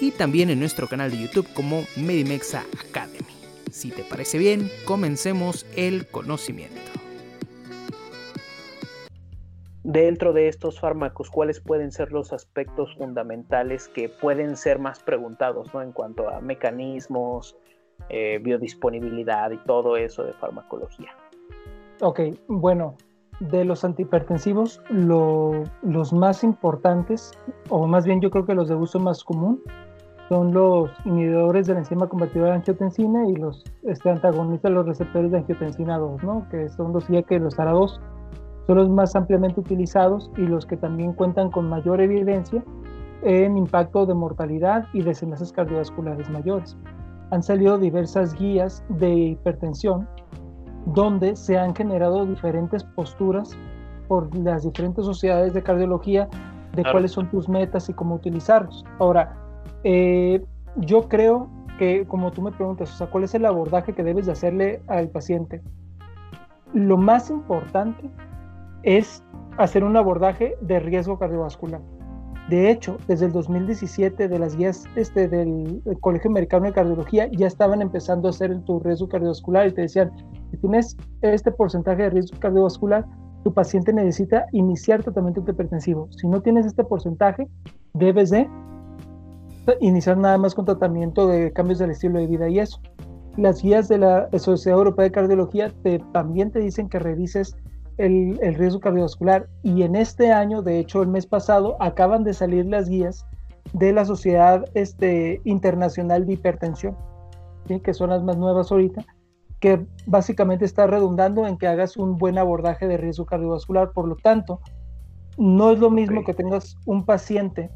y también en nuestro canal de YouTube como Medimexa Academy. Si te parece bien, comencemos el conocimiento. Dentro de estos fármacos, ¿cuáles pueden ser los aspectos fundamentales que pueden ser más preguntados ¿no? en cuanto a mecanismos, eh, biodisponibilidad y todo eso de farmacología? Ok, bueno, de los antihipertensivos, los más importantes, o más bien yo creo que los de uso más común, son los inhibidores de la enzima convertidora de angiotensina y los este, antagonistas de los receptores de angiotensina 2, ¿no? que son los ya que los ARA2 son los más ampliamente utilizados y los que también cuentan con mayor evidencia en impacto de mortalidad y desenlaces cardiovasculares mayores. Han salido diversas guías de hipertensión donde se han generado diferentes posturas por las diferentes sociedades de cardiología de cuáles son tus metas y cómo utilizarlos. Ahora, eh, yo creo que, como tú me preguntas, o sea, ¿cuál es el abordaje que debes de hacerle al paciente? Lo más importante es hacer un abordaje de riesgo cardiovascular. De hecho, desde el 2017 de las guías este, del Colegio Americano de Cardiología ya estaban empezando a hacer tu riesgo cardiovascular y te decían, si tienes este porcentaje de riesgo cardiovascular, tu paciente necesita iniciar tratamiento hipertensivo. Si no tienes este porcentaje, debes de iniciar nada más con tratamiento de cambios del estilo de vida y eso. Las guías de la Sociedad Europea de Cardiología te, también te dicen que revises el, el, riesgo cardiovascular y en este año, de hecho el mes pasado, acaban de salir las guías de la Sociedad este, Internacional de Hipertensión, que son las más nuevas ahorita, que básicamente está redundando en que hagas un buen abordaje de riesgo cardiovascular. Por lo tanto, no es lo mismo que tengas un paciente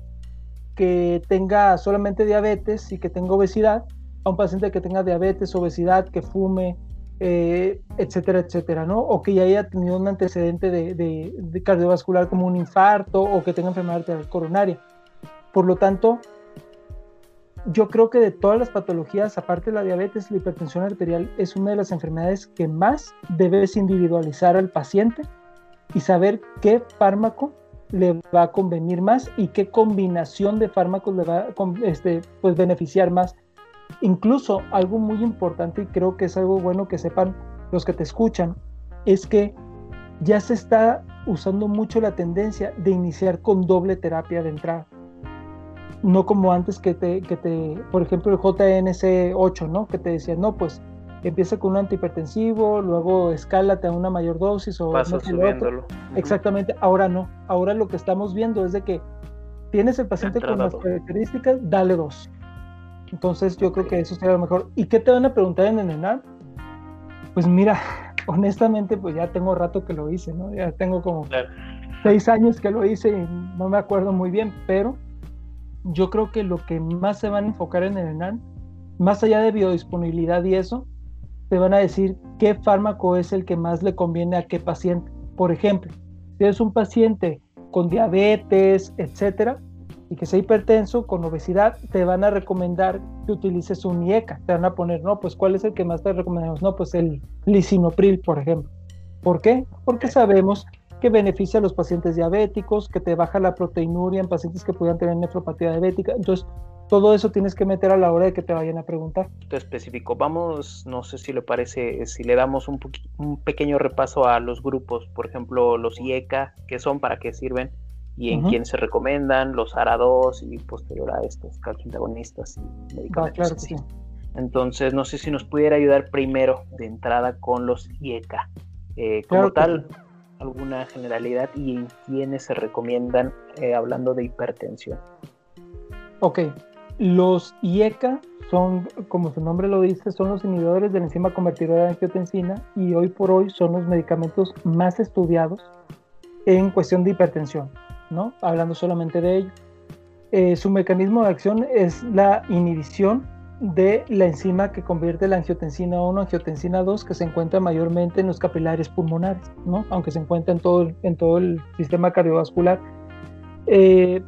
que tenga solamente diabetes y que tenga obesidad, a un paciente que tenga diabetes, obesidad, que fume, eh, etcétera, etcétera, ¿no? O que ya haya tenido un antecedente de, cardiovascular como un infarto o que tenga enfermedad arterial coronaria. Por lo tanto, yo creo que de todas las patologías, aparte de la diabetes, la hipertensión arterial es una de las enfermedades que más debes individualizar al paciente y saber qué fármaco le va a convenir más y qué combinación de fármacos le va a este, pues, beneficiar más. Incluso algo muy importante y creo que es algo bueno que sepan los que te escuchan, es que ya se está usando mucho la tendencia de iniciar con doble terapia de entrada. No como antes que te, que te por ejemplo, el JNC 8, ¿no? Que te decía, no, pues empieza con un antihipertensivo, luego escálate a una mayor dosis o Pasa subiéndolo. Exactamente, ahora no. Ahora lo que estamos viendo es de que tienes el paciente con las características, dale dos. Entonces yo creo que eso sería lo mejor. ¿Y qué te van a preguntar en el ENAR? Pues mira, honestamente, pues ya tengo rato que lo hice, ¿no? Ya tengo como seis años que lo hice y no me acuerdo muy bien, pero yo creo que lo que más se van a enfocar en el ENAN, más allá de biodisponibilidad y eso, te van a decir qué fármaco es el que más le conviene a qué paciente. Por ejemplo, si es un paciente con diabetes, etcétera, y que sea hipertenso, con obesidad, te van a recomendar que utilices un IECA. Te van a poner, no, pues ¿cuál es el que más te recomendamos? No, pues el lisinopril, por ejemplo. ¿Por qué? Porque sabemos que beneficia a los pacientes diabéticos, que te baja la proteinuria en pacientes que pudieran tener nefropatía diabética. Entonces, todo eso tienes que meter a la hora de que te vayan a preguntar. Específico. Vamos, no sé si le parece, si le damos un, un pequeño repaso a los grupos, por ejemplo, los IECA, qué son, para qué sirven y en quién se recomiendan, los ARA2 y posterior a estos calcintagonistas y medicamentos. claro Entonces, no sé si nos pudiera ayudar primero de entrada con los IECA. Eh, como tal, alguna generalidad y en quiénes se recomiendan eh, hablando de hipertensión. Ok, los IECA son, como su nombre lo dice, son los inhibidores de la enzima convertidora de angiotensina y hoy por hoy son los medicamentos más estudiados en cuestión de hipertensión, ¿no? Hablando solamente de ello. Eh, su mecanismo de acción es la inhibición de la enzima que convierte la angiotensina 1 a angiotensina 2 que se encuentra mayormente en los capilares pulmonares, ¿no? aunque se encuentra en todo, en todo el sistema cardiovascular. Eh,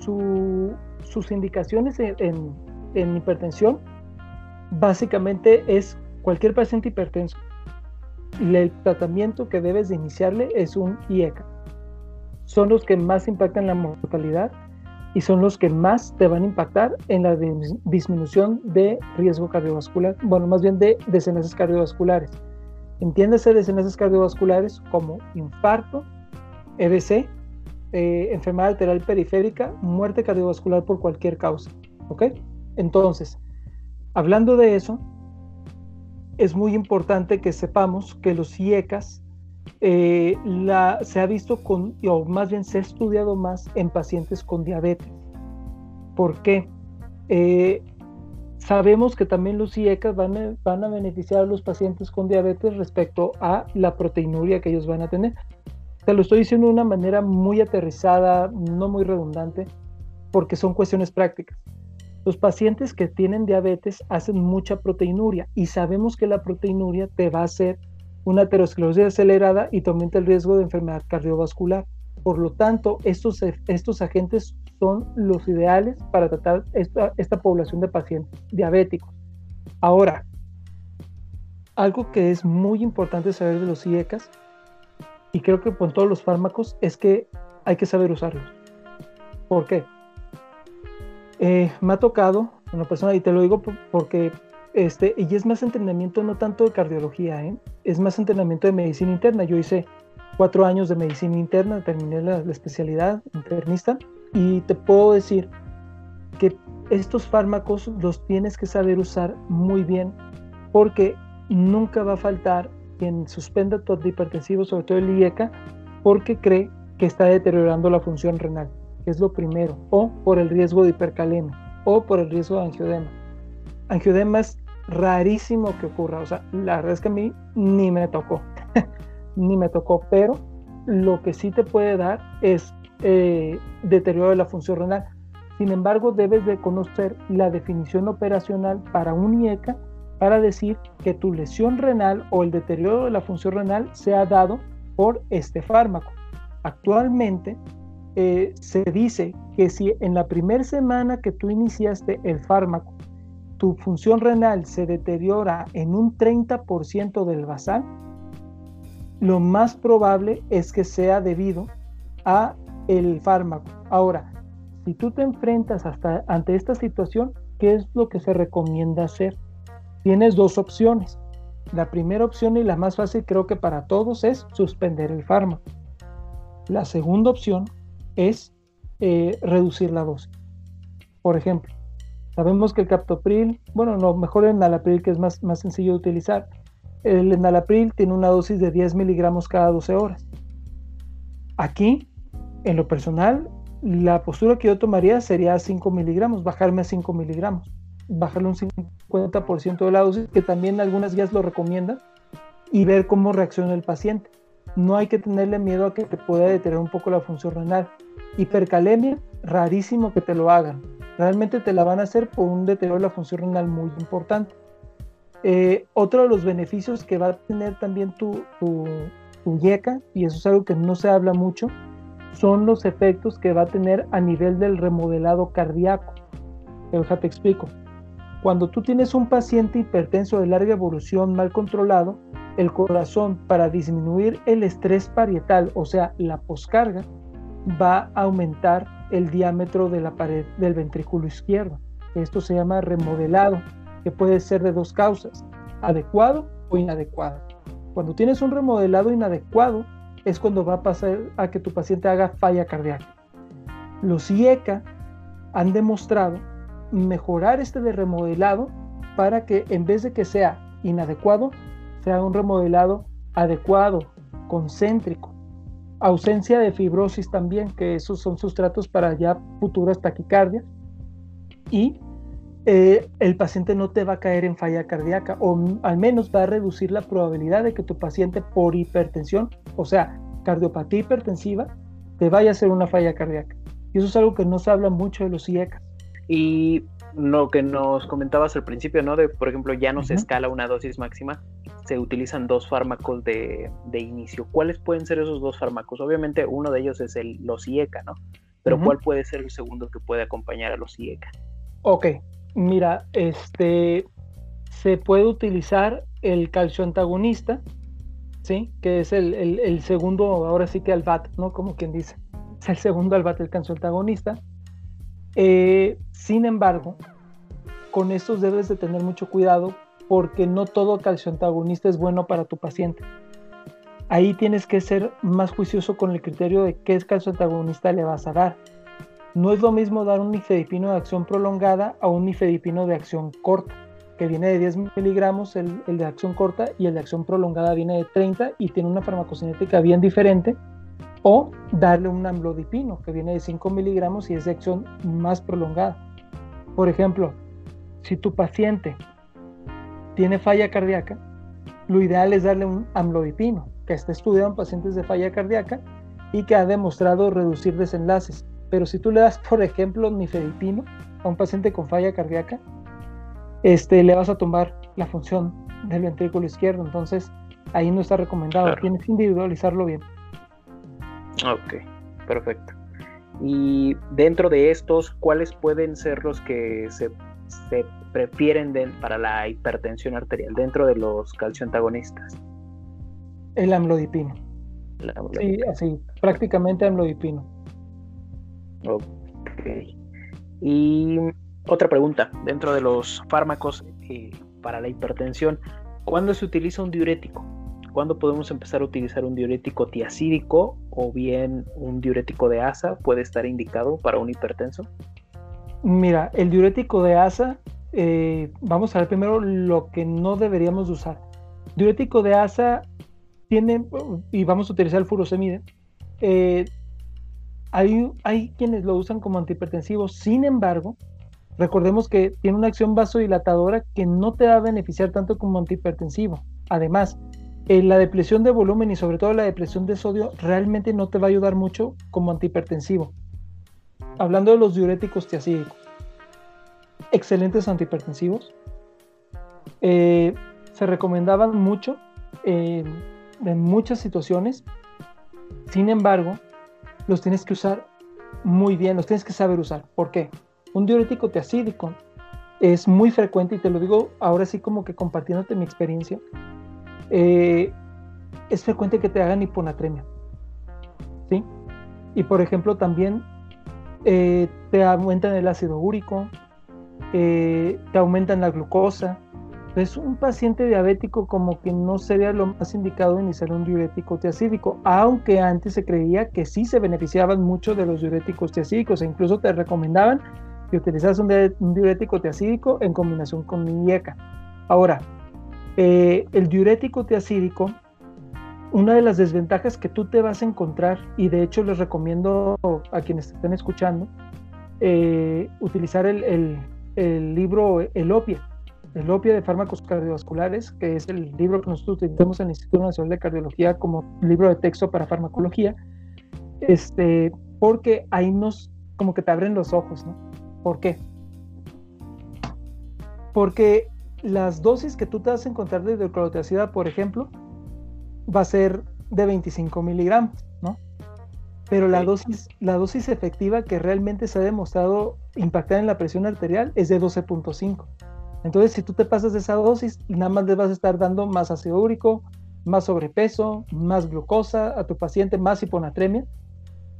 su, sus indicaciones en, hipertensión básicamente es cualquier paciente hipertenso. El tratamiento que debes de iniciarle es un IECA. Son los que más impactan la mortalidad y son los que más te van a impactar en la disminución de riesgo cardiovascular, bueno, más bien de desenlaces cardiovasculares. Entiéndase desenlaces cardiovasculares como infarto, EBC, eh, enfermedad arterial periférica, muerte cardiovascular por cualquier causa. ¿Ok? Entonces, hablando de eso, es muy importante que sepamos que los IECAS eh, se ha visto con, o más bien se ha estudiado más en pacientes con diabetes. ¿Por qué? Eh, sabemos que también los IECAS van a, van a beneficiar a los pacientes con diabetes respecto a la proteinuria que ellos van a tener. Te lo estoy diciendo de una manera muy aterrizada, no muy redundante, porque son cuestiones prácticas. Los pacientes que tienen diabetes hacen mucha proteinuria y sabemos que la proteinuria te va a hacer una aterosclerosis acelerada y te aumenta el riesgo de enfermedad cardiovascular. Por lo tanto, estos, estos agentes son los ideales para tratar esta, esta población de pacientes diabéticos. Ahora, algo que es muy importante saber de los IECAS y creo que con todos los fármacos es que hay que saber usarlos. ¿Por qué? Eh, me ha tocado una persona, y te lo digo porque, este, y es más entrenamiento no tanto de cardiología, ¿eh? es más entrenamiento de medicina interna. Yo hice cuatro años de medicina interna, terminé la, la especialidad internista, y te puedo decir que estos fármacos los tienes que saber usar muy bien, porque nunca va a faltar quien suspenda tu hipertensivo, sobre todo el IECA, porque cree que está deteriorando la función renal, que es lo primero, o por el riesgo de hipercalemia, o por el riesgo de angiodema. Angiodema es rarísimo que ocurra, o sea, la verdad es que a mí ni me tocó, ni me tocó, pero lo que sí te puede dar es eh, deterioro de la función renal. Sin embargo, debes de conocer la definición operacional para un IECA para decir que tu lesión renal o el deterioro de la función renal se ha dado por este fármaco. Actualmente eh, se dice que si en la primera semana que tú iniciaste el fármaco, tu función renal se deteriora en un 30% del basal, lo más probable es que sea debido a el fármaco. Ahora, si tú te enfrentas hasta ante esta situación, ¿qué es lo que se recomienda hacer? Tienes dos opciones. La primera opción y la más fácil creo que para todos es suspender el fármaco. La segunda opción es eh, reducir la dosis. Por ejemplo, sabemos que el captopril, bueno, no, mejor el enalapril que es más, más sencillo de utilizar. El enalapril tiene una dosis de 10 miligramos cada 12 horas. Aquí, en lo personal, la postura que yo tomaría sería 5 miligramos, bajarme a 5 miligramos, bajarle un 50% de la dosis, que también algunas guías lo recomiendan, y ver cómo reacciona el paciente. No hay que tenerle miedo a que te pueda detener un poco la función renal. Hipercalemia, rarísimo que te lo hagan. Realmente te la van a hacer por un deterioro de la función renal muy importante. Eh, otro de los beneficios que va a tener también tu, tu, tu YECA, y eso es algo que no se habla mucho, son los efectos que va a tener a nivel del remodelado cardíaco. sea, te explico. Cuando tú tienes un paciente hipertenso de larga evolución mal controlado, el corazón para disminuir el estrés parietal, o sea, la poscarga, va a aumentar el diámetro de la pared del ventrículo izquierdo. Esto se llama remodelado, que puede ser de dos causas, adecuado o inadecuado. Cuando tienes un remodelado inadecuado, es cuando va a pasar a que tu paciente haga falla cardíaca. Los IECA han demostrado mejorar este de remodelado para que en vez de que sea inadecuado, sea un remodelado adecuado, concéntrico. Ausencia de fibrosis también, que esos son sustratos para ya futuras taquicardias. Y eh, el paciente no te va a caer en falla cardíaca o al menos va a reducir la probabilidad de que tu paciente por hipertensión, o sea, cardiopatía hipertensiva, te vaya a hacer una falla cardíaca. Y eso es algo que no se habla mucho de los IECA. Y lo que nos comentabas al principio, ¿no? De, por ejemplo, ya no se escala una dosis máxima, se utilizan dos fármacos de, inicio. ¿Cuáles pueden ser esos dos fármacos? Obviamente uno de ellos es el, los IECA, ¿no? Pero ¿cuál puede ser el segundo que puede acompañar a los IECA? Ok, Mira, este se puede utilizar el calcio antagonista, ¿sí? Que es el, segundo, ahora sí que albat, ¿no? Como quien dice. Es el segundo albat del calcio antagonista. Eh, sin embargo, con estos debes de tener mucho cuidado porque no todo calcio antagonista es bueno para tu paciente. Ahí tienes que ser más juicioso con el criterio de qué calcio antagonista le vas a dar no es lo mismo dar un nifedipino de acción prolongada a un nifedipino de acción corta, que viene de 10 miligramos el, de acción corta y el de acción prolongada viene de 30 y tiene una farmacocinética bien diferente, o darle un amlodipino que viene de 5 miligramos y es de acción más prolongada. Por ejemplo, si tu paciente tiene falla cardíaca, lo ideal es darle un amlodipino, que está estudiado en pacientes de falla cardíaca y que ha demostrado reducir desenlaces. Pero si tú le das, por ejemplo, nifedipino a un paciente con falla cardíaca, este, le vas a tomar la función del ventrículo izquierdo. Entonces, ahí no está recomendado. Tienes que individualizarlo bien. Ok, perfecto. Y dentro de estos, ¿cuáles pueden ser los que se, prefieren para la hipertensión arterial dentro de los calcioantagonistas? El amlodipino. El amlodipino. Sí, así, prácticamente amlodipino. Ok. Y otra pregunta, dentro de los fármacos eh, para la hipertensión, ¿cuándo se utiliza un diurético? ¿Cuándo podemos empezar a utilizar un diurético tiacídico o bien un diurético de asa puede estar indicado para un hipertenso? Mira, el diurético de asa, eh, vamos a ver primero lo que no deberíamos usar. Diurético de asa tiene, y vamos a utilizar el furosemide, eh, hay, quienes lo usan como antihipertensivo, sin embargo, recordemos que tiene una acción vasodilatadora que no te va a beneficiar tanto como antihipertensivo. Además, eh, la depresión de volumen y sobre todo la depresión de sodio realmente no te va a ayudar mucho como antihipertensivo. Hablando de los diuréticos tiacídicos, excelentes antihipertensivos, eh, se recomendaban mucho eh, en muchas situaciones, sin embargo, los tienes que usar muy bien, los tienes que saber usar. ¿Por qué? Un diurético teacídico es muy frecuente, y te lo digo ahora sí como que compartiéndote mi experiencia, eh, es frecuente que te hagan hiponatremia. ¿Sí? Y por ejemplo también eh, te aumentan el ácido úrico, eh, te aumentan la glucosa, pues un paciente diabético como que no sería lo más indicado iniciar un diurético tiacídico, aunque antes se creía que sí se beneficiaban mucho de los diuréticos tiacídicos e incluso te recomendaban que utilizaras un, diurético tiacídico en combinación con IECA. Ahora, eh, el diurético tiacídico una de las desventajas que tú te vas a encontrar, y de hecho les recomiendo a quienes estén escuchando, eh, utilizar el, el, libro El Opia, El Opia de Fármacos Cardiovasculares, que es el libro que nosotros utilizamos en el Instituto Nacional de Cardiología como libro de texto para farmacología, este, porque ahí nos, como que te abren los ojos, ¿no? ¿Por qué? Porque las dosis que tú te vas a encontrar de hidroclorotiazida, por ejemplo, va a ser de 25 miligramos, ¿no? Pero la dosis, la dosis efectiva que realmente se ha demostrado impactar en la presión arterial es de 12.5. Entonces, si tú te pasas de esa dosis, nada más le vas a estar dando más ácido úrico, más sobrepeso, más glucosa a tu paciente, más hiponatremia.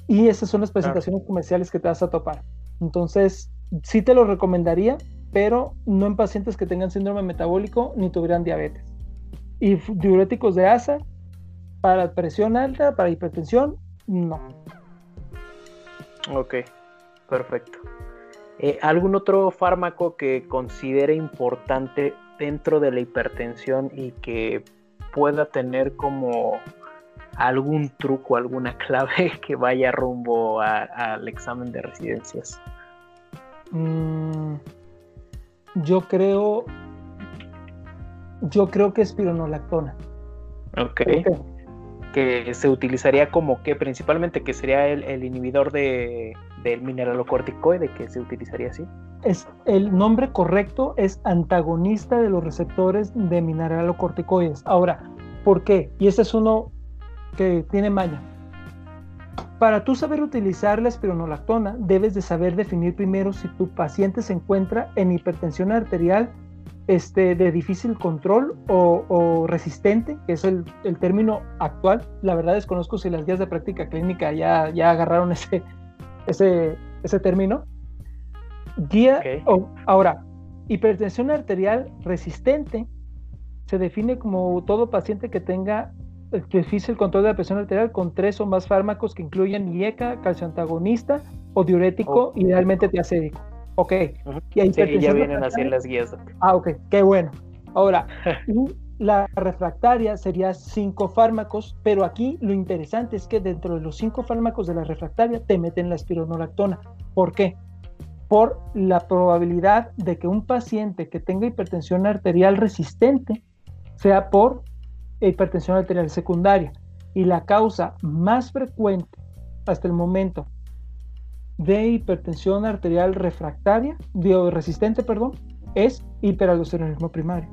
Y esas son las presentaciones comerciales que te vas a topar. Entonces, sí te lo recomendaría, pero no en pacientes que tengan síndrome metabólico ni tuvieran diabetes. Y diuréticos de asa, para presión alta, para hipertensión, no. Ok, perfecto. Eh, ¿Algún otro fármaco que considere importante dentro de la hipertensión y que pueda tener como algún truco, alguna clave que vaya rumbo al examen de residencias? Mm, yo creo, yo creo que es pironolactona. Ok. Que se utilizaría como que principalmente que sería el, inhibidor de, del mineralocorticoide que se utilizaría así. Es, el nombre correcto es antagonista de los receptores de mineralocorticoides. Ahora, ¿por qué? Y este es uno que tiene malla. Para tú saber utilizar la espironolactona, debes de saber definir primero si tu paciente se encuentra en hipertensión arterial este, de difícil control o, resistente, que es el, término actual. La verdad desconozco si las guías de práctica clínica ya, ya agarraron ese, ese, ese término. Guía, ahora, hipertensión arterial resistente se define como todo paciente que tenga difícil control de la presión arterial con tres o más fármacos que incluyen IECA, calcio antagonista o diurético, idealmente tiacédico. Ok. Y sí, ya vienen así en las guías. Ah, ok, qué bueno. Ahora, la refractaria sería cinco fármacos, pero aquí lo interesante es que dentro de los cinco fármacos de la refractaria te meten la espironolactona. ¿Por qué? Por la probabilidad de que un paciente que tenga hipertensión arterial resistente sea por hipertensión arterial secundaria. Y la causa más frecuente hasta el momento de hipertensión arterial refractaria, de, resistente, perdón, es hiperaldosteronismo primario.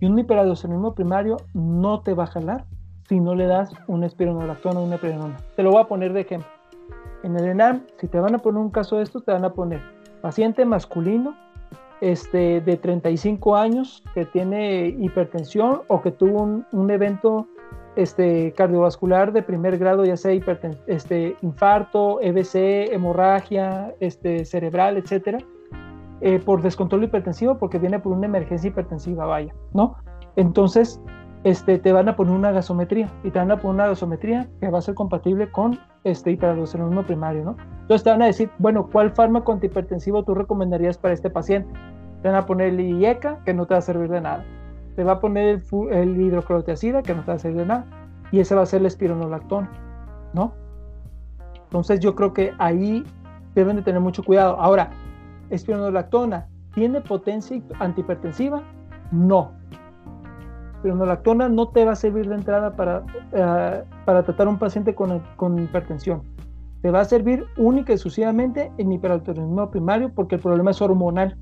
Y un hiperaldosteronismo primario no te va a jalar si no le das una espironolactona o una eprenona. Te lo voy a poner de ejemplo. En el ENAM, si te van a poner un caso de esto, te van a poner paciente masculino este, de 35 años que tiene hipertensión o que tuvo un, evento este, cardiovascular de primer grado, ya sea este, infarto, EBC, hemorragia este, cerebral, etcétera, eh, por descontrol hipertensivo, porque viene por una emergencia hipertensiva, vaya, ¿no? Entonces, este, te van a poner una gasometría y te van a poner una gasometría que va a ser compatible con este hiperaldosteronismo primario, ¿no? Entonces te van a decir, bueno, ¿cuál fármaco antihipertensivo tú recomendarías para este paciente? Te van a poner el IECA, que no te va a servir de nada. Te va a poner el, el que no te va a servir de nada. Y ese va a ser el espironolactona, ¿no? Entonces yo creo que ahí deben de tener mucho cuidado. Ahora, espironolactona, ¿tiene potencia antihipertensiva? No. Espironolactona no te va a servir de entrada para, uh, para tratar a un paciente con, con hipertensión. Te va a servir única y exclusivamente en hiperaldosteronismo primario porque el problema es hormonal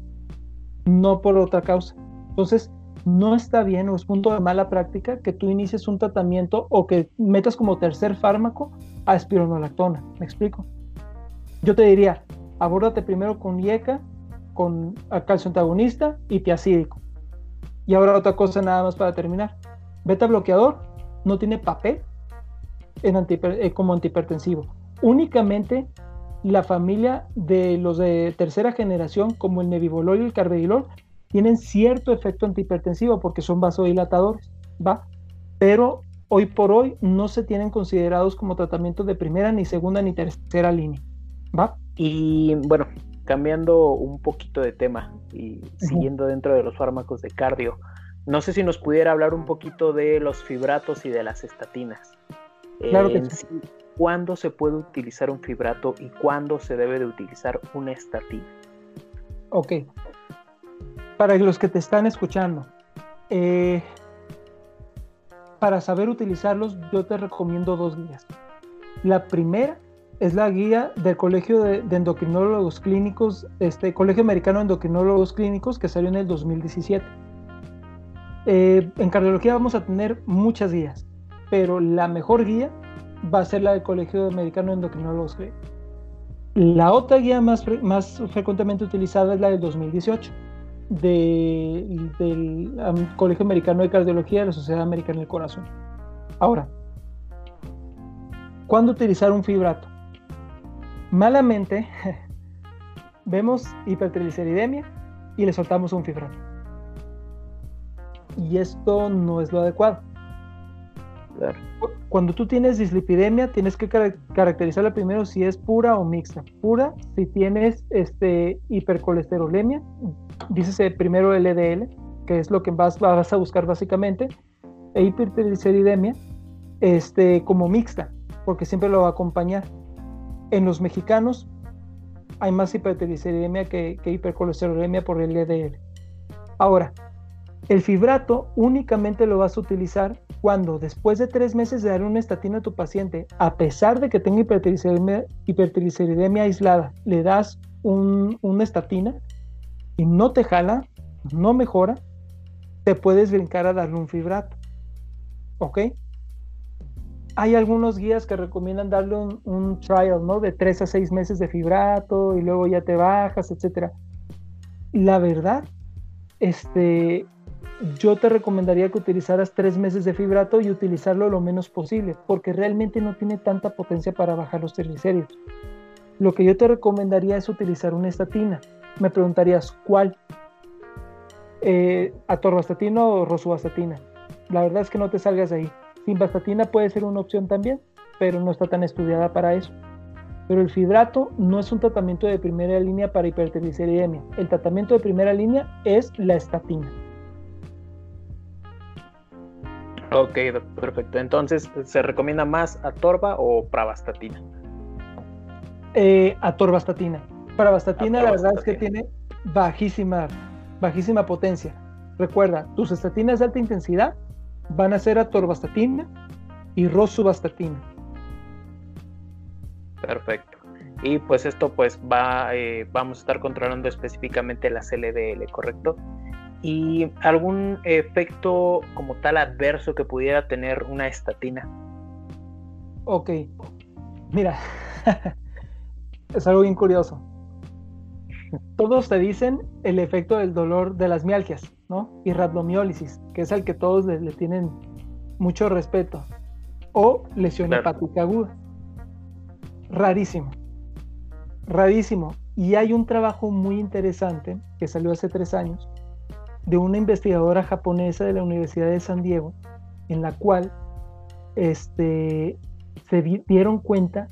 no por otra causa. Entonces, no está bien o es punto de mala práctica que tú inicies un tratamiento o que metas como tercer fármaco a espironolactona. ¿Me explico? Yo te diría, abórdate primero con IECA, con calcio antagonista y tiacídico. Y ahora otra cosa nada más para terminar. Beta bloqueador no tiene papel en eh, como antihipertensivo. Únicamente la familia de los de tercera generación, como el nebivolol y el carvedilol, tienen cierto efecto antihipertensivo porque son vasodilatadores, ¿va? Pero hoy por hoy no se tienen considerados como tratamientos de primera, ni segunda, ni tercera línea, ¿va? Y bueno, cambiando un poquito de tema y siguiendo dentro de los fármacos de cardio, no sé si nos pudiera hablar un poquito de los fibratos y de las estatinas. Claro que sí. ¿Cuándo se puede utilizar un fibrato y cuándo se debe de utilizar una estatina? Ok. Para los que te están escuchando, eh, para saber utilizarlos, yo te recomiendo dos guías. La primera es la guía del Colegio de, Endocrinólogos Clínicos, este Colegio Americano de Endocrinólogos Clínicos, que salió en el 2017. Eh, en cardiología vamos a tener muchas guías, pero la mejor guía va a ser la del Colegio Americano de Endocrinólogos Clínicos. La otra guía más, más frecuentemente utilizada es la del 2018 del Colegio Americano de Cardiología de la Sociedad Americana del Corazón. Ahora, ¿cuándo utilizar un fibrato? Malamente vemos hipertrigliceridemia y le soltamos un fibrato. Y esto no es lo adecuado. Cuando tú tienes dislipidemia, tienes que caracterizarla primero si es pura o mixta. Pura, si tienes este, hipercolesterolemia, dícese primero LDL, que es lo que vas, vas a buscar básicamente, e hipertrigliceridemia este, como mixta, porque siempre lo va a acompañar. En los mexicanos hay más hipertrigliceridemia que, que hipercolesterolemia por LDL. Ahora, el fibrato únicamente lo vas a utilizar cuando después de tres meses de dar una estatina a tu paciente, a pesar de que tenga hipertrigliceridemia, aislada, le das una estatina y no te jala, no mejora, te puedes brincar a darle un fibrato. ¿Ok? Hay algunos guías que recomiendan darle un, trial, ¿no? De tres a seis meses de fibrato y luego ya te bajas, etc. La verdad, este, yo te recomendaría que utilizaras tres meses de fibrato y utilizarlo lo menos posible, porque realmente no tiene tanta potencia para bajar los triglicéridos. Lo que yo te recomendaría es utilizar una estatina. Me preguntarías, ¿cuál? Eh, ¿Atorvastatina o rosuvastatina? La verdad es que no te salgas de ahí. Simvastatina puede ser una opción también, pero no está tan estudiada para eso. Pero el fibrato no es un tratamiento de primera línea para hipertrigliceridemia. El tratamiento de primera línea es la estatina. Ok, perfecto. Entonces, ¿se recomienda más atorva o pravastatina? Eh, atorvastatina. Pravastatina, la verdad es que tiene bajísima, bajísima potencia. Recuerda, tus estatinas de alta intensidad van a ser atorvastatina y rosuvastatina. Perfecto. Y pues esto pues va, eh, vamos a estar controlando específicamente la LDL, ¿correcto? y algún efecto como tal adverso que pudiera tener una estatina. Ok, mira, es algo bien curioso. Todos te dicen el efecto del dolor de las mialgias, ¿no? Y rhabdomiólisis, que es al que todos le, tienen mucho respeto. O lesión hepática aguda. Rarísimo. Rarísimo. Y hay un trabajo muy interesante que salió hace tres años de una investigadora japonesa de la Universidad de San Diego, en la cual este, se dieron cuenta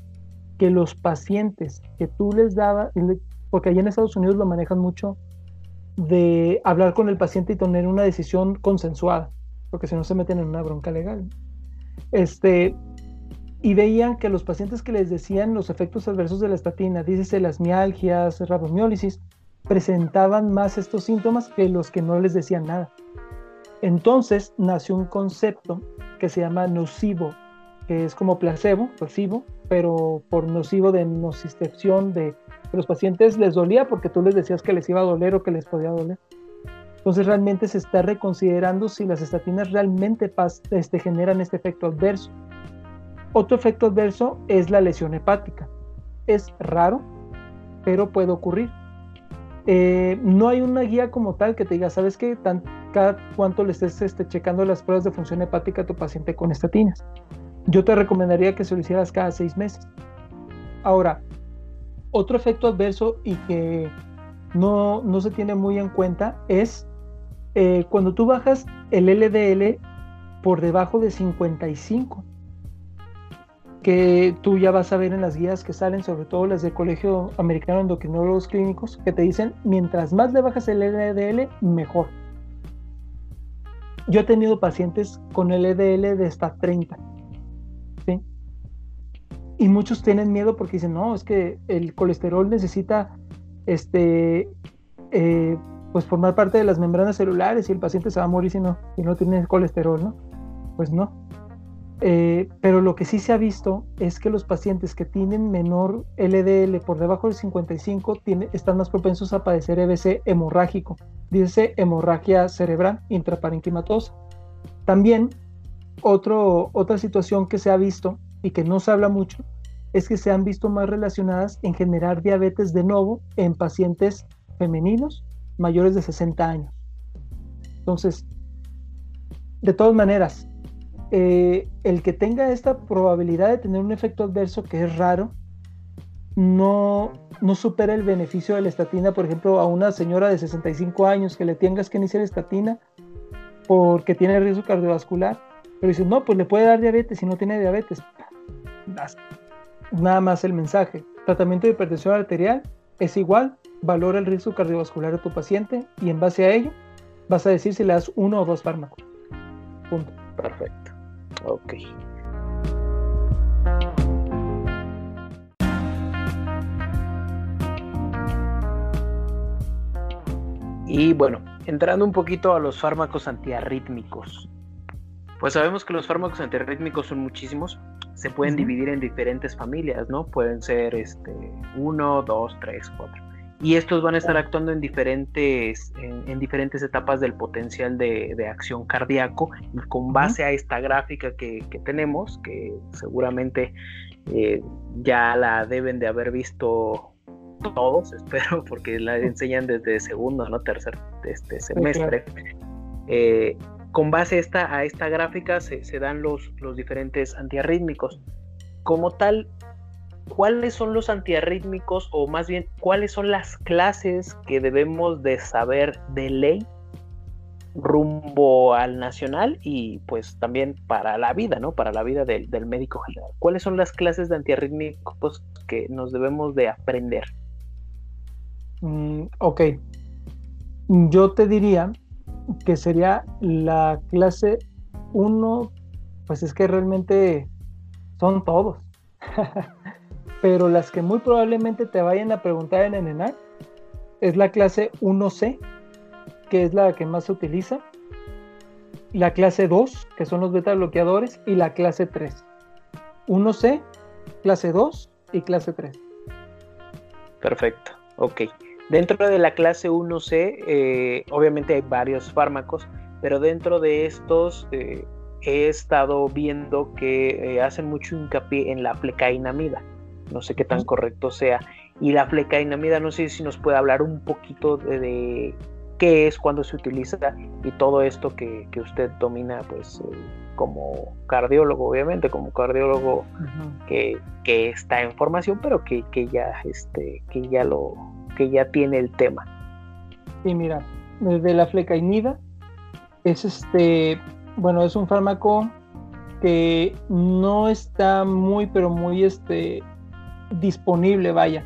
que los pacientes que tú les dabas, porque allá en Estados Unidos lo manejan mucho, de hablar con el paciente y tener una decisión consensuada, porque si no se meten en una bronca legal. Este, y veían que los pacientes que les decían los efectos adversos de la estatina, dícese las mialgias, rabdomiólisis, presentaban más estos síntomas que los que no les decían nada. Entonces nació un concepto que se llama nocivo, que es como placebo, nocivo, pero por nocivo de nocicepción, de que los pacientes les dolía porque tú les decías que les iba a doler o que les podía doler. Entonces realmente se está reconsiderando si las estatinas realmente este, generan este efecto adverso. Otro efecto adverso es la lesión hepática. Es raro, pero puede ocurrir. Eh, no hay una guía como tal que te diga, ¿sabes qué? cada cuánto le estés este, checando las pruebas de función hepática a tu paciente con estatinas. Yo te recomendaría que se lo hicieras cada seis meses. Ahora, otro efecto adverso y que no, se tiene muy en cuenta es eh, cuando tú bajas el LDL por debajo de 55 que tú ya vas a ver en las guías que salen, sobre todo las del Colegio Americano de Endocrinólogos Clínicos, que te dicen, mientras más le bajas el LDL, mejor. yo he tenido pacientes con LDL de hasta 30. Y muchos tienen miedo porque dicen, no, es que el colesterol necesita este, eh, pues formar parte de las membranas celulares y el paciente se va a morir si no, si no tiene colesterol, ¿no? Pues no. Eh, pero lo que sí se ha visto es que los pacientes que tienen menor LDL por debajo del 55 tiene, están más propensos a padecer EBC hemorrágico, dice hemorragia cerebral intraparenquimatosa. También otro, otra situación que se ha visto y que no se habla mucho es que se han visto más relacionadas en generar diabetes de nuevo en pacientes femeninos mayores de 60 años. Entonces, de todas maneras, eh, el que tenga esta probabilidad de tener un efecto adverso que es raro, no, no supera el beneficio de la estatina, por ejemplo, a una señora de 65 años que le tengas que iniciar estatina porque tiene riesgo cardiovascular, pero dices, no, pues le puede dar diabetes si no tiene diabetes. Nada más el mensaje. Tratamiento de hipertensión arterial es igual, valora el riesgo cardiovascular de tu paciente y en base a ello vas a decir si le das uno o dos fármacos. Punto. Perfecto. Ok. Y bueno, entrando un poquito a los fármacos antiarrítmicos. Pues sabemos que los fármacos antiarrítmicos son muchísimos. Se pueden dividir en diferentes familias, ¿no? Pueden ser este, uno, dos, tres, cuatro y estos van a estar actuando en diferentes, en, diferentes etapas del potencial de, acción cardíaco y con base a esta gráfica que, tenemos, que seguramente eh, ya la deben de haber visto todos, espero, porque la enseñan desde segundo, ¿no? Tercer este semestre. Eh, con base esta, a esta gráfica se, se dan los, los diferentes antiarrítmicos. Como tal, ¿cuáles son los antiarrítmicos o más bien cuáles son las clases que debemos de saber de ley rumbo al nacional y pues también para la vida, ¿no? Para la vida del, médico general. ¿Cuáles son las clases de antiarrítmicos que nos debemos de aprender? Mm, ok. Yo te diría que sería la clase 1, pues es que realmente son todos. pero las que muy probablemente te vayan a preguntar en ENENAC es la clase 1C, que es la que más se utiliza, la clase 2, que son los beta bloqueadores, y la clase 3. 1C, clase 2 y clase 3. Perfecto, ok. Dentro de la clase 1C, eh, obviamente hay varios fármacos, pero dentro de estos eh, he estado viendo que eh, hacen mucho hincapié en la flecainamida. No sé qué tan correcto sea. Y la flecainamida, no sé si nos puede hablar un poquito de, qué es, cuándo se utiliza y todo esto que, usted domina, pues eh, como cardiólogo, obviamente, como cardiólogo que, está en formación, pero que, ya, este, que ya lo, que ya tiene el tema. Sí, mira, desde la flecainida es este, bueno, es un fármaco que no está muy, pero muy este, disponible, vaya.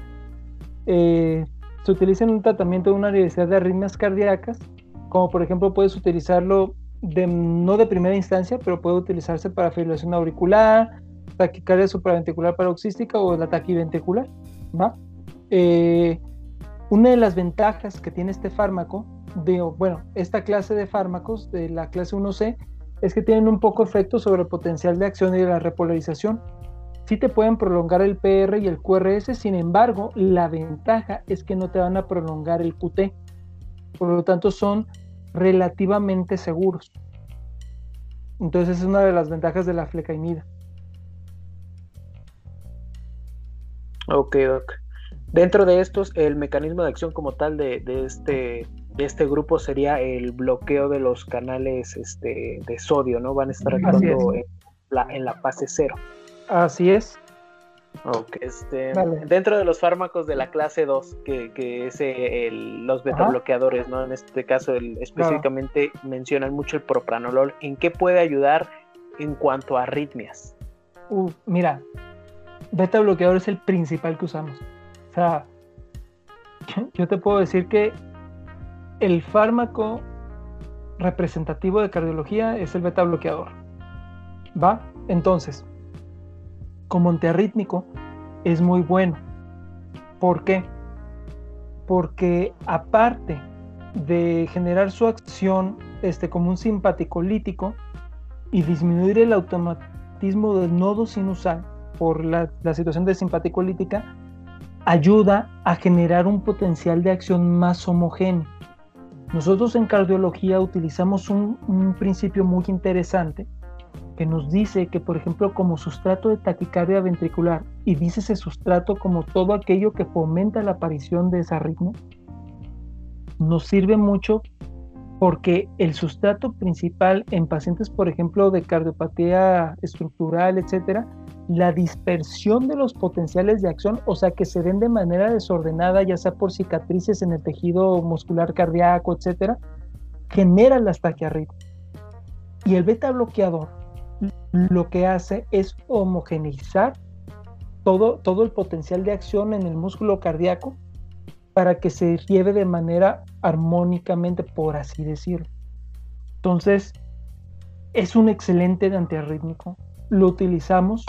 Eh, se utiliza en un tratamiento de una diversidad de arritmias cardíacas, como por ejemplo puedes utilizarlo de, no de primera instancia, pero puede utilizarse para fibrilación auricular, taquicardia supraventricular paroxística o la taquiventricular. ¿va? Eh, una de las ventajas que tiene este fármaco, de, bueno, esta clase de fármacos de la clase 1C, es que tienen un poco efecto sobre el potencial de acción y la repolarización sí te pueden prolongar el PR y el QRS, sin embargo, la ventaja es que no te van a prolongar el QT. Por lo tanto, son relativamente seguros. Entonces, es una de las ventajas de la flecainida. Ok, ok. Dentro de estos, el mecanismo de acción como tal de, este, de este grupo sería el bloqueo de los canales este, de sodio, ¿no? Van a estar actuando en la, en la fase cero. Así es. Este, Dentro de los fármacos de la clase 2, que, es el, los betabloqueadores, ¿no? En este caso, específicamente mencionan mucho el propranolol. ¿En qué puede ayudar en cuanto a arritmias? Uh, mira, beta bloqueador es el principal que usamos. O sea, yo te puedo decir que el fármaco representativo de cardiología es el beta bloqueador. ¿Va? Entonces, como antiarrítmico es muy bueno. ¿Por qué? Porque aparte de generar su acción este, como un simpático lítico y disminuir el automatismo del nodo sinusal por la, situación de simpático lítica, ayuda a generar un potencial de acción más homogéneo. Nosotros en cardiología utilizamos un, principio muy interesante que nos dice que, por ejemplo, como sustrato de taquicardia ventricular, y dice ese sustrato como todo aquello que fomenta la aparición de esa arritmia, nos sirve mucho porque el sustrato principal en pacientes, por ejemplo, de cardiopatía estructural, etcétera, la dispersión de los potenciales de acción, o sea, que se den de manera desordenada, ya sea por cicatrices en el tejido muscular cardíaco, etcétera, genera las taquiarritmias. Y el beta bloqueador lo que hace es homogeneizar todo, todo el potencial de acción en el músculo cardíaco para que se lleve de manera armónicamente, por así decirlo. Entonces, es un excelente antiarrítmico. Lo utilizamos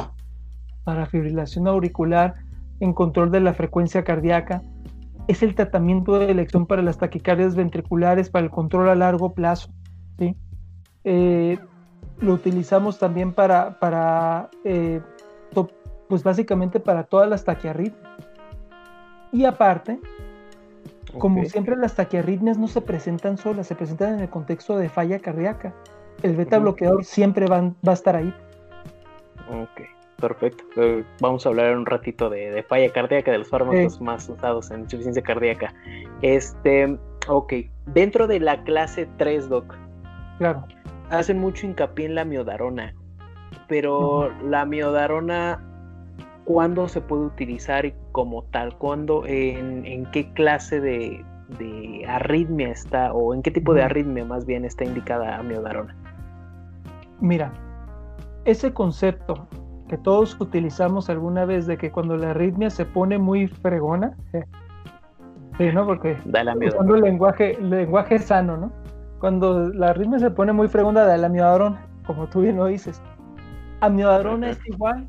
para fibrilación auricular, en control de la frecuencia cardíaca. Es el tratamiento de elección para las taquicardias ventriculares, para el control a largo plazo. ¿sí? Eh, lo utilizamos también para, para eh, pues básicamente para todas las taquiarritmias. Y aparte, como siempre las taquiarritmias no se presentan solas, se presentan en el contexto de falla cardíaca. El beta bloqueador siempre va, va, a estar ahí. Ok, perfecto. Eh, vamos a hablar un ratito de, falla cardíaca, de los fármacos más usados en insuficiencia cardíaca. Este, ok, dentro de la clase 3, Doc. Claro. Hacen mucho hincapié en la miodarona, pero la miodarona cuándo se puede utilizar y como tal, cuándo, en, qué clase de, arritmia está o en qué tipo de arritmia más bien está indicada amiodarona. Mira, ese concepto que todos utilizamos alguna vez de que cuando la arritmia se pone muy fregona, sí, ¿no? Porque cuando el lenguaje, el lenguaje sano, ¿no? Cuando la arritmia se pone muy fregona de la amiodarona, como tú bien lo dices. Amiodarona es igual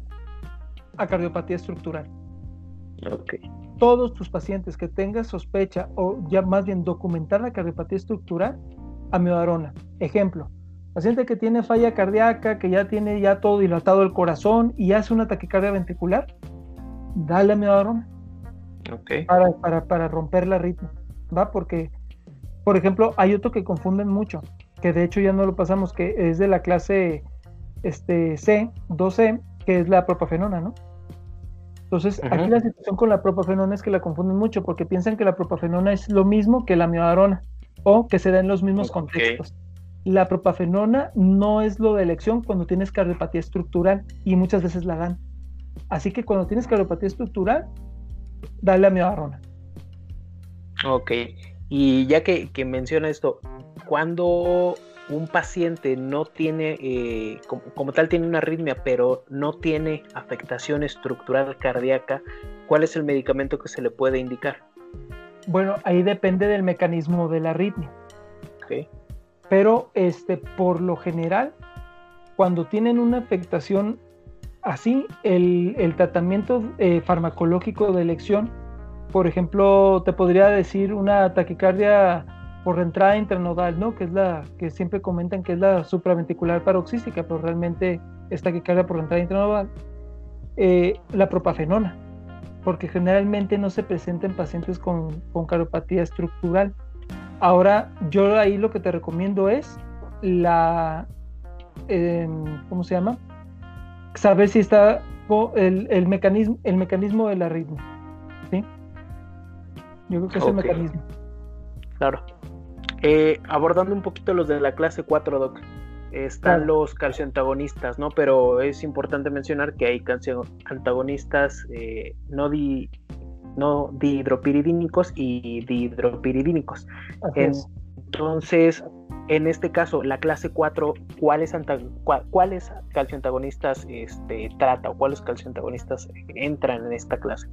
a cardiopatía estructural. Todos tus pacientes que tengan sospecha o ya más bien documentar la cardiopatía estructural, amiodarona. Ejemplo, paciente que tiene falla cardíaca, que ya tiene ya todo dilatado el corazón y hace una taquicardia ventricular, dale amiodarona. Okay. Para, para, romper la ritmo, ¿va? Porque, por ejemplo, hay otro que confunden mucho, que de hecho ya no lo pasamos, que es de la clase este, C, 2C, que es la propafenona, ¿no? Entonces, aquí la situación con la propafenona es que la confunden mucho porque piensan que la propafenona es lo mismo que la miodarona o que se da en los mismos contextos. La propafenona no es lo de elección cuando tienes cardiopatía estructural y muchas veces la dan. Así que cuando tienes cardiopatía estructural, dale a miodarona. Ok, y ya que, que menciona esto, ¿cuándo un paciente no tiene, eh, como, tal tiene una arritmia, pero no tiene afectación estructural cardíaca, ¿cuál es el medicamento que se le puede indicar? Bueno, ahí depende del mecanismo de la arritmia. Pero este, por lo general, cuando tienen una afectación así, el, tratamiento eh, farmacológico de elección, por ejemplo, te podría decir una taquicardia por entrada intranodal, ¿no? Que es la que siempre comentan que es la supraventricular paroxística, pero realmente esta que carga por entrada intranodal, eh, la propafenona, porque generalmente no se presenta en pacientes con, con cardiopatía estructural. Ahora, yo ahí lo que te recomiendo es la, em, ¿cómo se llama? Saber si está el, el mecanismo, el mecanismo de la ritmo, ¿sí? Yo creo que es el mecanismo. Claro. Eh, abordando un poquito los de la clase 4, Doc, están los calcioantagonistas, ¿no? Pero es importante mencionar que hay calcioantagonistas eh, no, di, no dihidropiridínicos y dihidropiridínicos. Entonces, en este caso, la clase 4, ¿cuáles, ¿cuáles calcioantagonistas este, trata o cuáles calcioantagonistas entran en esta clase?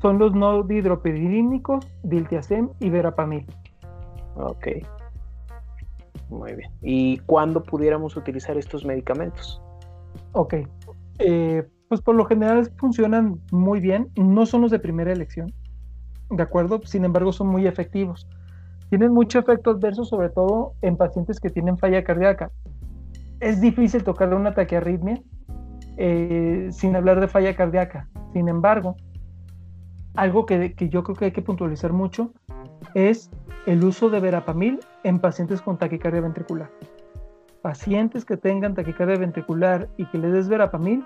Son los no dihidropiridínicos, diltiazem y verapamil. Ok. Muy bien. ¿Y cuándo pudiéramos utilizar estos medicamentos? Ok. Eh, pues por lo general funcionan muy bien. No son los de primera elección. ¿De acuerdo? Sin embargo, son muy efectivos. Tienen mucho efecto adverso, sobre todo en pacientes que tienen falla cardíaca. Es difícil tocar una taquiarritmia eh, sin hablar de falla cardíaca. Sin embargo, algo que, que, yo creo que hay que puntualizar mucho es el uso de verapamil en pacientes con taquicardia ventricular. Pacientes que tengan taquicardia ventricular y que les des verapamil,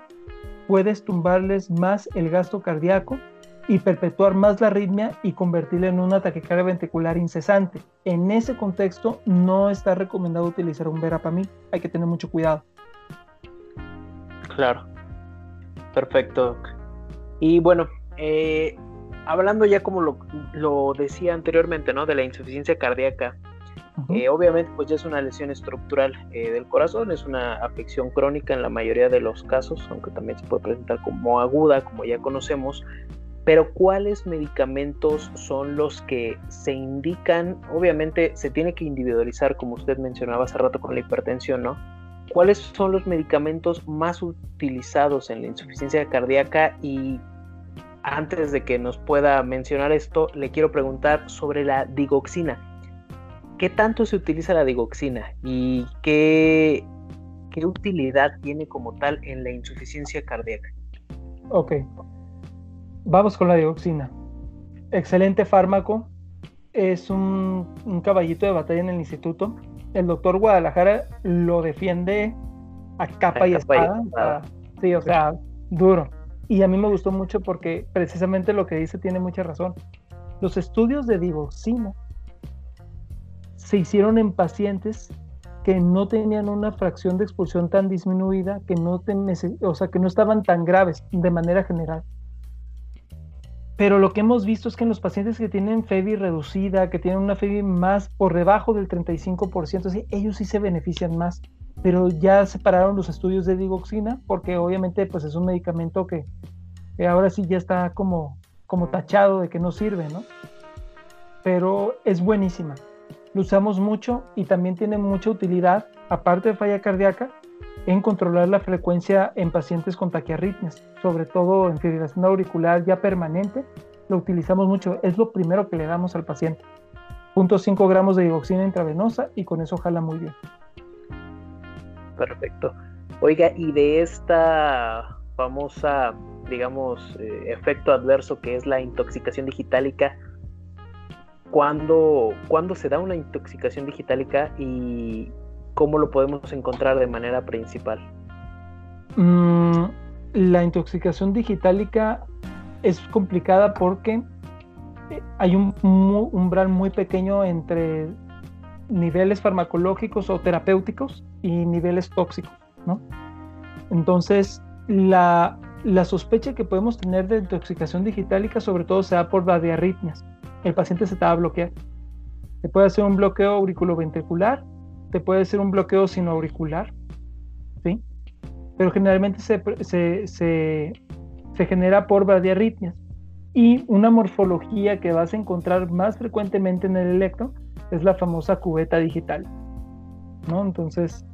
puedes tumbarles más el gasto cardíaco y perpetuar más la arritmia y convertirla en una taquicardia ventricular incesante. En ese contexto no está recomendado utilizar un verapamil, hay que tener mucho cuidado. Claro, perfecto. Y bueno, eh, hablando ya como lo, decía anteriormente, ¿no? De la insuficiencia cardíaca, eh, obviamente pues ya es una lesión estructural eh, del corazón, es una afección crónica en la mayoría de los casos, aunque también se puede presentar como aguda, como ya conocemos, pero ¿cuáles medicamentos son los que se indican? Obviamente se tiene que individualizar, como usted mencionaba hace rato con la hipertensión, ¿no? ¿Cuáles son los medicamentos más utilizados en la insuficiencia cardíaca y antes de que nos pueda mencionar esto, le quiero preguntar sobre la digoxina. ¿Qué tanto se utiliza la digoxina y qué, qué utilidad tiene como tal en la insuficiencia cardíaca? Ok, vamos con la digoxina. Excelente fármaco, es un, caballito de batalla en el instituto. El doctor Guadalajara lo defiende a capa, y, espada. Sí, o sea, duro. Y a mí me gustó mucho porque precisamente lo que dice tiene mucha razón. Los estudios de digoxina se hicieron en pacientes que no tenían una fracción de expulsión tan disminuida, que no, o sea, que no estaban tan graves de manera general. Pero lo que hemos visto es que en los pacientes que tienen FEBI reducida, que tienen una FEBI más por debajo del 35%, ellos sí se benefician más pero ya separaron los estudios de digoxina porque obviamente pues es un medicamento que, ahora sí ya está como, como tachado de que no sirve, ¿no? Pero es buenísima. Lo usamos mucho y también tiene mucha utilidad, aparte de falla cardíaca, en controlar la frecuencia en pacientes con taquiarritmias, sobre todo en fibrilación auricular ya permanente. Lo utilizamos mucho, es lo primero que le damos al paciente. 0.5 gramos de digoxina intravenosa y con eso jala muy bien. Perfecto. Oiga, y de esta famosa, digamos, eh, efecto adverso que es la intoxicación digitálica, ¿cuándo, se da una intoxicación digitálica y cómo lo podemos encontrar de manera principal? Mm, la intoxicación digitálica es complicada porque eh, hay un umbral muy pequeño entre niveles farmacológicos o terapéuticos y niveles tóxicos, ¿no? Entonces, la, sospecha que podemos tener de intoxicación digitálica sobre todo se da por radiarritmias. El paciente se te va a bloquear. Te puede hacer un bloqueo auriculoventricular, te puede hacer un bloqueo sinoauricular, ¿sí? Pero generalmente se, se, se genera por radiarritmias. Y una morfología que vas a encontrar más frecuentemente en el electro es la famosa cubeta digital, ¿no? Entonces,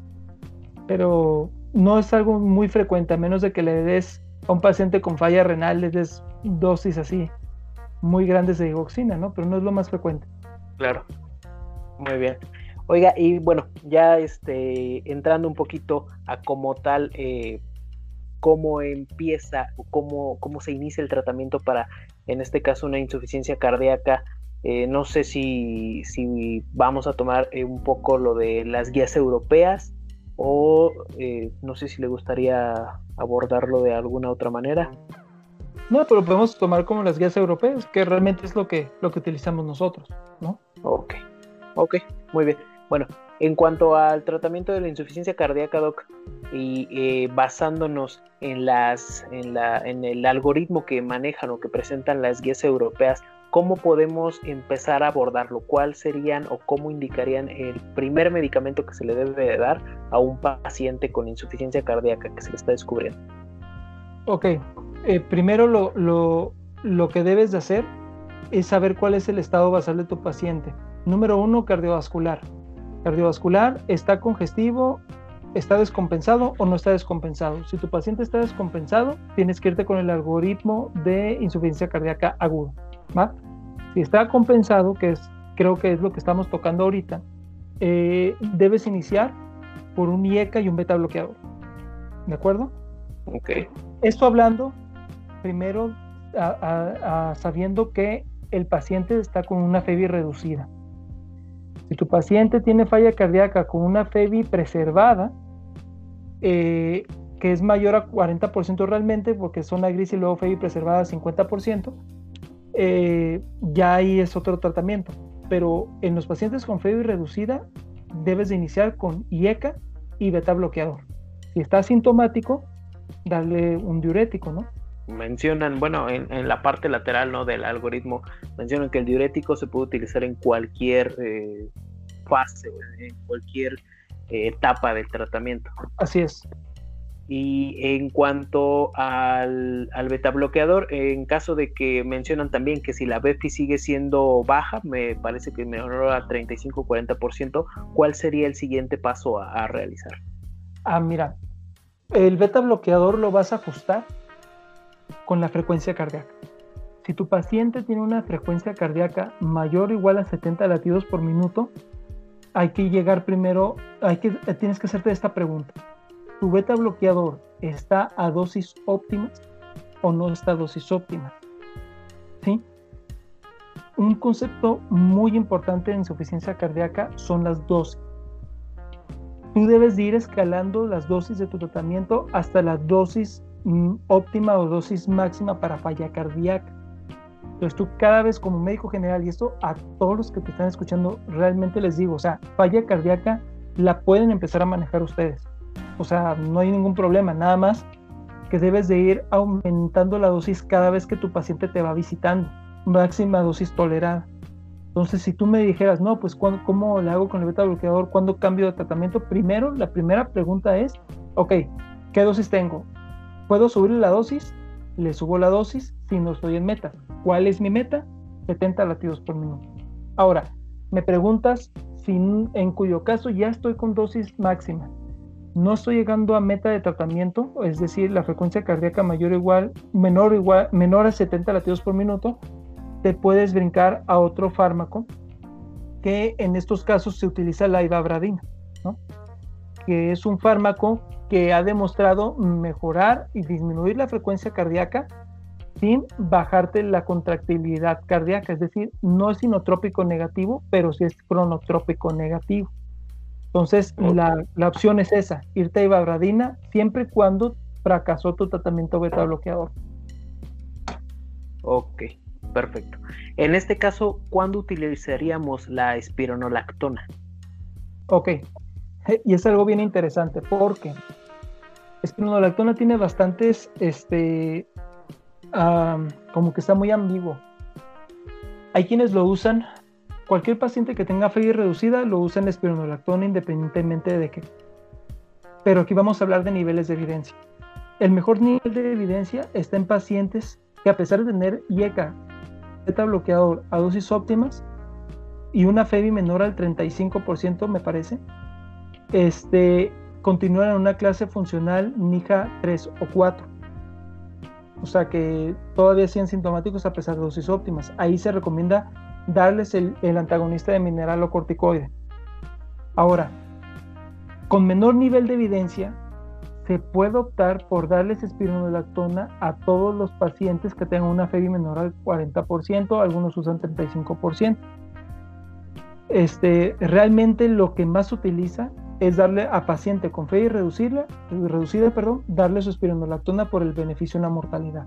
pero no es algo muy frecuente, a menos de que le des a un paciente con falla renal, le des dosis así muy grandes de digoxina, ¿no? Pero no es lo más frecuente. Claro, muy bien. Oiga, y bueno, ya este, entrando un poquito a como tal, eh, cómo empieza o cómo, cómo se inicia el tratamiento para, en este caso, una insuficiencia cardíaca eh, no sé si, vamos a tomar eh, un poco lo de las guías europeas o eh, no sé si le gustaría abordarlo de alguna otra manera. No, pero podemos tomar como las guías europeas, que realmente es lo que, lo que utilizamos nosotros, ¿no? Ok, ok, muy bien. Bueno, en cuanto al tratamiento de la insuficiencia cardíaca, Doc, y basándonos en, las, en, la, en el algoritmo que manejan o que presentan las guías europeas, ¿cómo podemos empezar a abordarlo? ¿Cuál serían o cómo indicarían el primer medicamento que se le debe dar a un paciente con insuficiencia cardíaca que se le está descubriendo? Ok, eh, primero lo, lo, lo que debes de hacer es saber cuál es el estado basal de tu paciente. Número uno, cardiovascular. cardiovascular, está congestivo, está descompensado o no está descompensado. Si tu paciente está descompensado, tienes que irte con el algoritmo de insuficiencia cardíaca aguda. ¿va? Si está compensado, que es, creo que es lo que estamos tocando ahorita, eh, debes iniciar por un IECA y un beta bloqueador. ¿De acuerdo? Ok. Esto hablando primero sabiendo que el paciente está con una FEBI reducida. Si tu paciente tiene falla cardíaca con una FEBI preservada, eh, que es mayor a 40% realmente, porque zona gris y luego FEBI preservada 50%, eh, ya ahí es otro tratamiento. Pero en los pacientes con FEBI reducida, debes de iniciar con IECA y beta bloqueador. Si está asintomático, darle un diurético, ¿no? mencionan, bueno, en, la parte lateral ¿no? del algoritmo, mencionan que el diurético se puede utilizar en cualquier eh, fase, en cualquier eh, etapa del tratamiento. Así es. Y en cuanto al, al beta bloqueador, en caso de que mencionan también que si la BEFI sigue siendo baja, me parece que mejoró a 35-40%, ¿cuál sería el siguiente paso a, a realizar? Ah, mira, el beta bloqueador lo vas a ajustar con la frecuencia cardíaca. Si tu paciente tiene una frecuencia cardíaca mayor o igual a 70 latidos por minuto, hay que llegar primero, hay que, tienes que hacerte esta pregunta. ¿Tu beta bloqueador está a dosis óptimas o no está a dosis óptima? ¿Sí? Un concepto muy importante en insuficiencia cardíaca son las dosis. Tú debes de ir escalando las dosis de tu tratamiento hasta la dosis Mm, óptima o dosis máxima para falla cardíaca. Entonces tú cada vez como médico general, y esto a todos los que te están escuchando, realmente les digo, o sea, falla cardíaca la pueden empezar a manejar ustedes. O sea, no hay ningún problema, nada más que debes de ir aumentando la dosis cada vez que tu paciente te va visitando, máxima dosis tolerada. Entonces, si tú me dijeras, no, pues ¿cómo le hago con el beta bloqueador? ¿Cuándo cambio de tratamiento? Primero, la primera pregunta es, ok, ¿qué dosis tengo? ¿Puedo subir la dosis? Le subo la dosis si no estoy en meta. ¿Cuál es mi meta? 70 latidos por minuto. Ahora, me preguntas si en cuyo caso ya estoy con dosis máxima. No estoy llegando a meta de tratamiento, es decir, la frecuencia cardíaca mayor o igual, menor igual, menor a 70 latidos por minuto, te puedes brincar a otro fármaco que en estos casos se utiliza la ibabradina, ¿no? que es un fármaco que ha demostrado mejorar y disminuir la frecuencia cardíaca sin bajarte la contractibilidad cardíaca, es decir, no es inotrópico negativo, pero sí es cronotrópico negativo. Entonces, la, opción es esa, irte a ibabradina siempre y cuando fracasó tu tratamiento beta bloqueador. Ok, perfecto. En este caso, ¿cuándo utilizaríamos la espironolactona? Ok, y es algo bien interesante porque espironolactona tiene bastantes, este, como que está muy ambiguo. Hay quienes lo usan, cualquier paciente que tenga fe reducida lo usa en espironolactona independientemente de qué. Pero aquí vamos a hablar de niveles de evidencia. El mejor nivel de evidencia está en pacientes que a pesar de tener IECA, beta bloqueador a dosis óptimas y una FEBI menor al 35%, me parece, este, continúan en una clase funcional NIJA 3 o 4. O sea que todavía siguen sintomáticos a pesar de dosis óptimas. Ahí se recomienda darles el, antagonista de mineral o corticoide. Ahora, con menor nivel de evidencia, se puede optar por darles espironolactona a todos los pacientes que tengan una FEBI menor al 40%, algunos usan 35%. Este, realmente lo que más se utiliza es darle a paciente con fe y reducirla, reducida, perdón, darle su espironolactona por el beneficio en la mortalidad.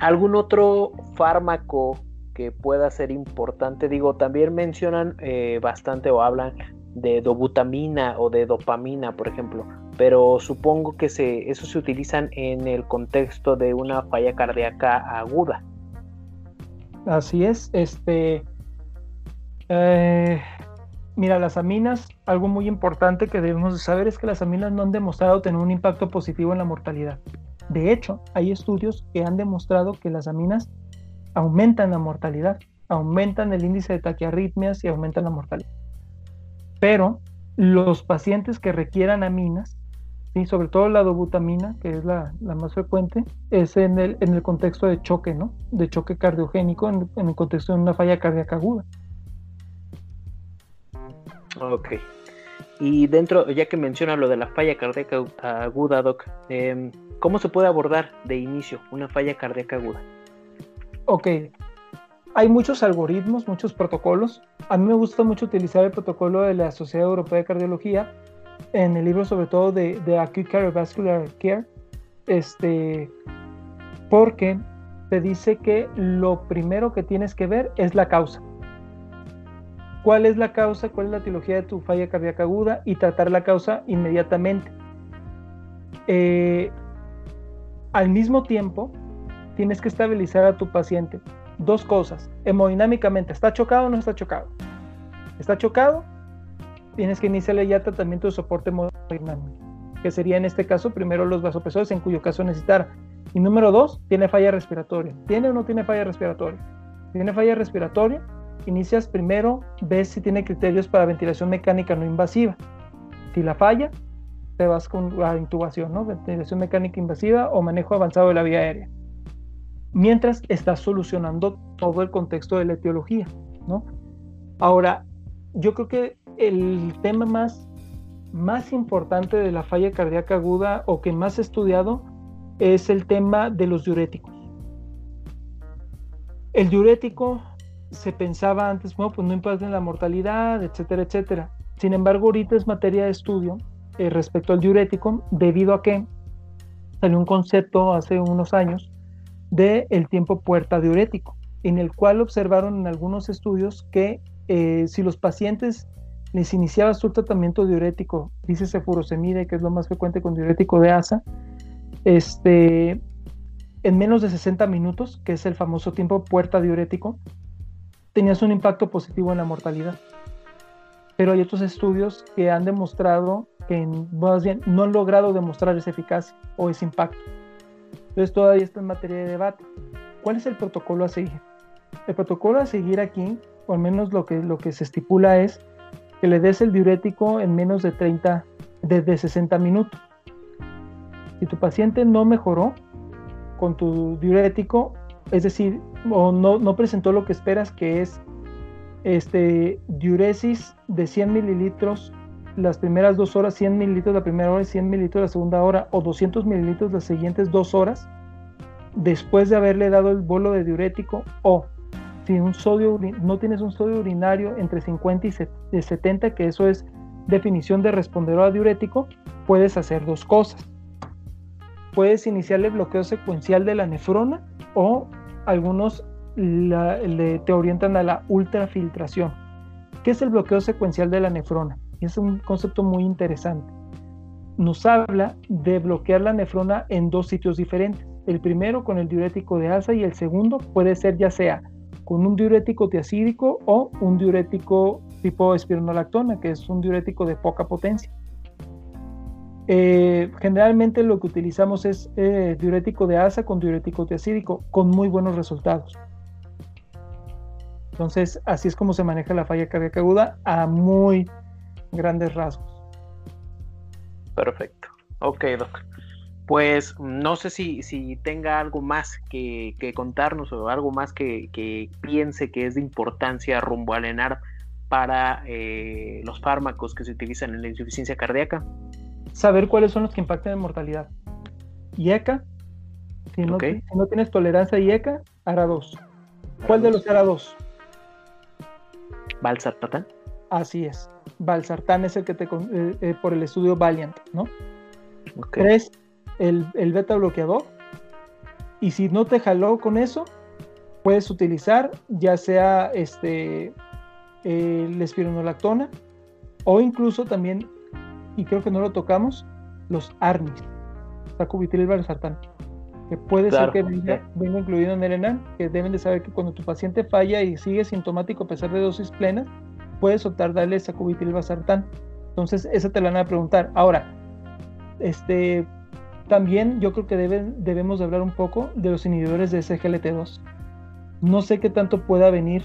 ¿Algún otro fármaco que pueda ser importante? Digo, también mencionan eh, bastante o hablan de dobutamina o de dopamina, por ejemplo, pero supongo que se, eso se utilizan en el contexto de una falla cardíaca aguda. Así es, este... Eh, Mira, las aminas, algo muy importante que debemos saber es que las aminas no han demostrado tener un impacto positivo en la mortalidad. De hecho, hay estudios que han demostrado que las aminas aumentan la mortalidad, aumentan el índice de taquiarritmias y aumentan la mortalidad. pero los pacientes que requieran aminas, ¿sí? sobre todo la dobutamina, que es la, más frecuente, es en el, en el contexto de choque, ¿no? De choque cardiogénico, en, el contexto de una falla cardíaca aguda. Ok. Y dentro, ya que menciona lo de la falla cardíaca aguda, Doc, em, ¿cómo se puede abordar de inicio una falla cardíaca aguda? Ok, hay muchos algoritmos, muchos protocolos. A mí me gusta mucho utilizar el protocolo de la Sociedad Europea de Cardiología en el libro sobre todo de, de Acute Cardiovascular Care, este, porque te dice que lo primero que tienes que ver es la causa. ¿Cuál es la causa? ¿Cuál es la etiología de tu falla cardíaca aguda? Y tratar la causa inmediatamente. Eh, al mismo tiempo, tienes que estabilizar a tu paciente dos cosas. Hemodinámicamente, ¿está chocado o no está chocado? ¿Está chocado? Tienes que iniciarle ya tratamiento de soporte hemodinámico, que sería en este caso primero los vasopresores, en cuyo caso necesitar. Y número dos, tiene falla respiratoria. ¿Tiene o no tiene falla respiratoria? ¿Tiene falla respiratoria? Inicias primero, ves si tiene criterios para ventilación mecánica no invasiva. Si la falla, te vas con la intubación, ¿no? Ventilación mecánica invasiva o manejo avanzado de la vía aérea mientras estás solucionando todo el contexto de la etiología, ¿no? Ahora, yo creo que el tema más, más importante de la falla cardíaca aguda o que más estudiado es el tema de los diuréticos. El diurético se pensaba antes, bueno, pues no impacta en la mortalidad, etcétera, etcétera. Sin embargo, ahorita es materia de estudio eh, respecto al diurético, debido a que salió un concepto hace unos años del el tiempo puerta diurético, en el cual observaron en algunos estudios que eh, si los pacientes les iniciaba su tratamiento diurético, dice furosemide, que es lo más frecuente con diurético de ASA, este, en menos de 60 minutos, que es el famoso tiempo puerta diurético, tenías un impacto positivo en la mortalidad. Pero hay otros estudios que han demostrado que bien, no han logrado demostrar esa eficacia o ese impacto. Entonces todavía está en materia de debate. ¿Cuál es el protocolo a seguir? El protocolo a seguir aquí, o al menos lo que, lo que se estipula es que le des el diurético en menos de 30, desde 60 minutos. Si tu paciente no mejoró con tu diurético, es decir, o no, no presentó lo que esperas, que es este, diuresis de 100 mililitros las primeras dos horas, 100 mililitros la primera hora y 100 mililitros la segunda hora, o 200 mililitros las siguientes dos horas, después de haberle dado el bolo de diurético, o si un sodio, no tienes un sodio urinario entre 50 y 70, que eso es definición de responder a diurético, puedes hacer dos cosas. Puedes iniciar el bloqueo secuencial de la nefrona o algunos te orientan a la ultrafiltración. ¿Qué es el bloqueo secuencial de la nefrona? es un concepto muy interesante. Nos habla de bloquear la nefrona en dos sitios diferentes. El primero con el diurético de alza y el segundo puede ser ya sea con un diurético tiacídico o un diurético tipo espironolactona, que es un diurético de poca potencia. Eh, generalmente lo que utilizamos es eh, diurético de asa con diurético tiacídico, con muy buenos resultados. Entonces, así es como se maneja la falla cardíaca aguda a muy grandes rasgos. Perfecto. Ok, Doc. Pues no sé si, si tenga algo más que, contarnos o algo más que, piense que es de importancia rumbo al ENAR para eh, los fármacos que se utilizan en la insuficiencia cardíaca. Saber cuáles son los que impactan en mortalidad. IECA, si no, si no tienes tolerancia a IECA, ARA2. ¿Cuál de los ARA2? Valsartán. Así es. Valsartán es el que te eh, eh, por el estudio Valiant, ¿no? Tres, el, beta bloqueador. Y si no te jaló con eso, puedes utilizar ya sea este el espironolactona o incluso también, y creo que no lo tocamos, los ARNIS, sacubitril valsartán, que puede ser que venga, incluido en el ENAN, que deben de saber que cuando tu paciente falla y sigue sintomático a pesar de dosis plenas, puedes optar darle sacubitril basartán. Entonces, esa te la van a preguntar. Ahora, este, también yo creo que deben, debemos hablar un poco de los inhibidores de SGLT2. No sé qué tanto pueda venir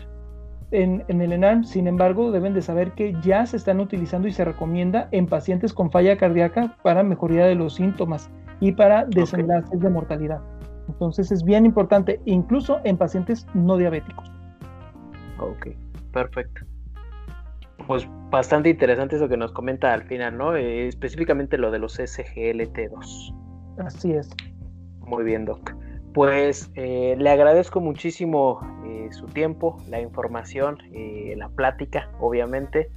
en, en, el ENAM, sin embargo, deben de saber que ya se están utilizando y se recomienda en pacientes con falla cardíaca para mejoría de los síntomas y para desenlaces de mortalidad. Entonces es bien importante, incluso en pacientes no diabéticos. Ok, perfecto. Pues bastante interesante eso que nos comenta al final, ¿no? Eh, específicamente lo de los SGLT2. Así es. Muy bien, Doc. Pues eh, le agradezco muchísimo eh, su tiempo, la información, la plática, obviamente.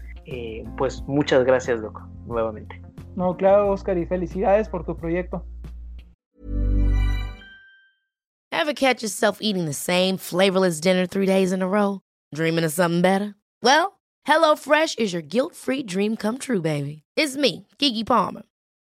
pues muchas gracias, Doc, nuevamente. No, claro, Oscar, y felicidades por tu proyecto. Ever catch yourself eating the same flavorless dinner three days in a row? Dreaming of something better? Well, HelloFresh is your guilt-free dream come true, baby. It's me, Kiki Palmer.